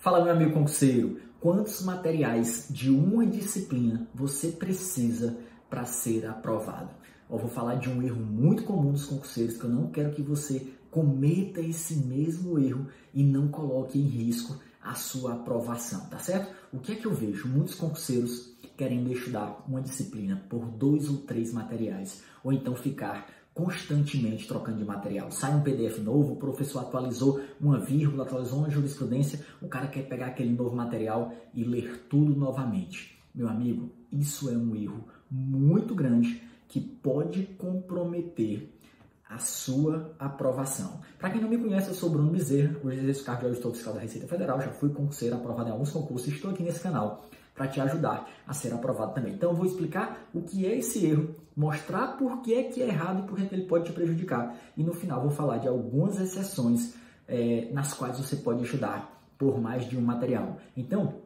Fala, meu amigo concurseiro, quantos materiais de uma disciplina você precisa para ser aprovado? Eu vou falar de um erro muito comum dos concurseiros que eu não quero que você cometa esse mesmo erro e não coloque em risco a sua aprovação, tá certo? O que é que eu vejo? Muitos concurseiros querendo estudar uma disciplina por dois ou três materiais, ou então ficar constantemente trocando de material. Sai um PDF novo, o professor atualizou uma vírgula, atualizou uma jurisprudência, o cara quer pegar aquele novo material e ler tudo novamente. Meu amigo, isso é um erro muito grande que pode comprometer a sua aprovação. Para quem não me conhece, eu sou Bruno Bezerra, hoje exerço cargo de auditor fiscal da Receita Federal, já fui concurseiro aprovado em alguns concursos e estou aqui nesse canal para te ajudar a ser aprovado também. Então eu vou explicar o que é esse erro, mostrar por que é que é errado e por que, é ele pode te prejudicar. E no final vou falar de algumas exceções é, nas quais você pode estudar por mais de um material. Então,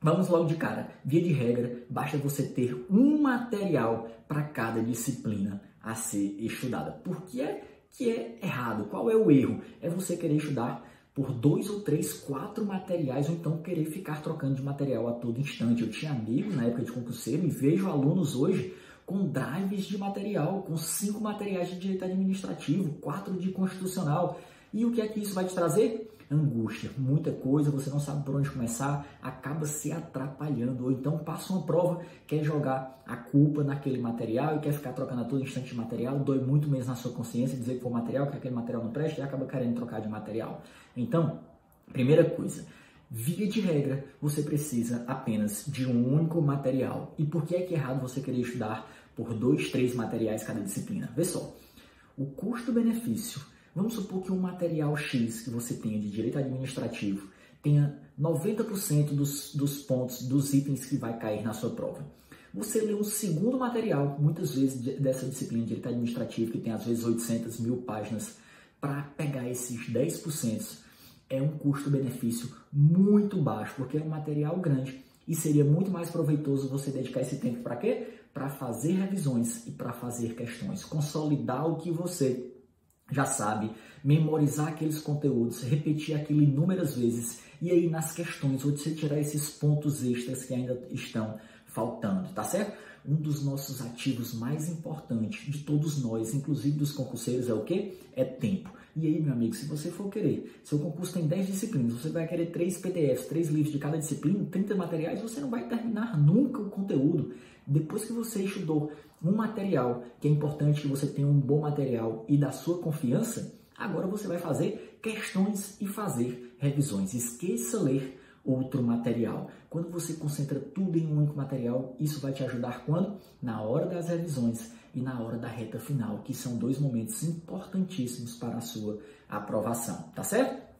vamos logo de cara. Via de regra, basta você ter um material para cada disciplina a ser estudada. Por que é que é errado? Qual é o erro? É você querer estudar por dois ou três, quatro materiais, ou então querer ficar trocando de material a todo instante. Eu tinha amigos na época de concurseiro e vejo alunos hoje com drives de material, com cinco materiais de direito administrativo, quatro de constitucional. E o que é que isso vai te trazer? angústia, muita coisa, você não sabe por onde começar, acaba se atrapalhando. Ou então passa uma prova, quer jogar a culpa naquele material e quer ficar trocando a todo instante de material, dói muito menos na sua consciência dizer que foi material, que aquele material não presta e acaba querendo trocar de material. Então, primeira coisa, Via de regra, você precisa apenas de um único material. E por que é que é errado você querer estudar por dois, três materiais cada disciplina? Vê só, o custo-benefício Vamos supor que um material X que você tenha de direito administrativo tenha 90% dos, dos pontos, dos itens que vai cair na sua prova. Você lê um segundo material, muitas vezes dessa disciplina de direito administrativo, que tem às vezes 800 mil páginas, para pegar esses 10%, é um custo-benefício muito baixo, porque é um material grande e seria muito mais proveitoso você dedicar esse tempo para quê? Para fazer revisões e para fazer questões, consolidar o que você já sabe, memorizar aqueles conteúdos, repetir aquilo inúmeras vezes e aí nas questões você tirar esses pontos extras que ainda estão faltando, tá certo? Um dos nossos ativos mais importantes de todos nós, inclusive dos concurseiros, é o que? É tempo. E aí, meu amigo, se você for querer, seu concurso tem 10 disciplinas, você vai querer 3 PDFs, 3 livros de cada disciplina, 30 materiais, você não vai terminar nunca o conteúdo. Depois que você estudou um material, que é importante que você tenha um bom material e da sua confiança, agora você vai fazer questões e fazer revisões. Esqueça ler outro material. Quando você concentra tudo em um único material, isso vai te ajudar quando? Na hora das revisões e na hora da reta final, que são dois momentos importantíssimos para a sua aprovação, tá certo?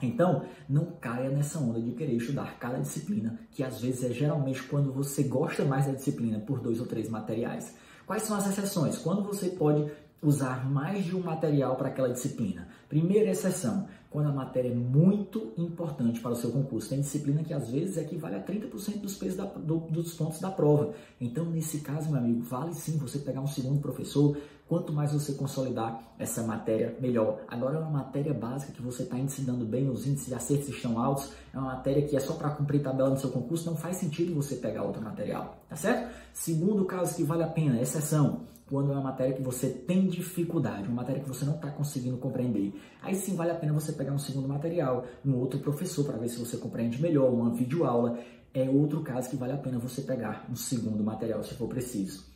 Então, não caia nessa onda de querer estudar cada disciplina, que às vezes é geralmente quando você gosta mais da disciplina por dois ou três materiais. Quais são as exceções? Quando você pode usar mais de um material para aquela disciplina. Primeira exceção, quando a matéria é muito importante para o seu concurso. Tem disciplina que às vezes equivale a 30% dos, pesos da, do, dos pontos da prova. Então, nesse caso, meu amigo, vale sim você pegar um segundo professor. Quanto mais você consolidar essa matéria, melhor. Agora é uma matéria básica que você está ensinando bem, os índices de acertos estão altos, é uma matéria que é só para cumprir tabela no seu concurso, não faz sentido você pegar outro material, tá certo? Segundo caso que vale a pena, exceção, quando é uma matéria que você tem dificuldade, uma matéria que você não está conseguindo compreender. Aí sim vale a pena você pegar um segundo material, um outro professor para ver se você compreende melhor, uma videoaula. É outro caso que vale a pena você pegar um segundo material se for preciso.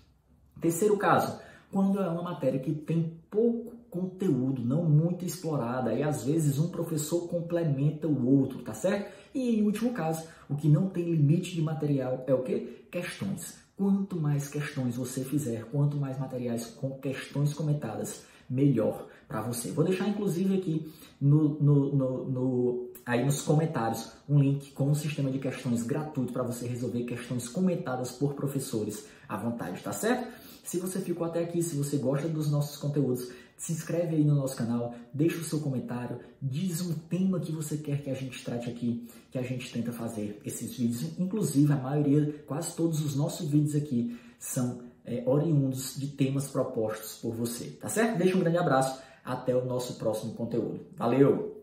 Terceiro caso, quando é uma matéria que tem pouco conteúdo, não muito explorada, e às vezes um professor complementa o outro, tá certo? E em último caso, o que não tem limite de material é o que? Questões. Quanto mais questões você fizer, quanto mais materiais com questões comentadas, melhor para você. Vou deixar inclusive aqui no, no, no, no, aí nos comentários um link com um sistema de questões gratuito para você resolver questões comentadas por professores à vontade, tá certo? Se você ficou até aqui, se você gosta dos nossos conteúdos, se inscreve aí no nosso canal, deixa o seu comentário, diz um tema que você quer que a gente trate aqui, que a gente tenta fazer esses vídeos. Inclusive, a maioria, quase todos os nossos vídeos aqui são é, oriundos de temas propostos por você, tá certo? Deixa um grande abraço, até o nosso próximo conteúdo. Valeu!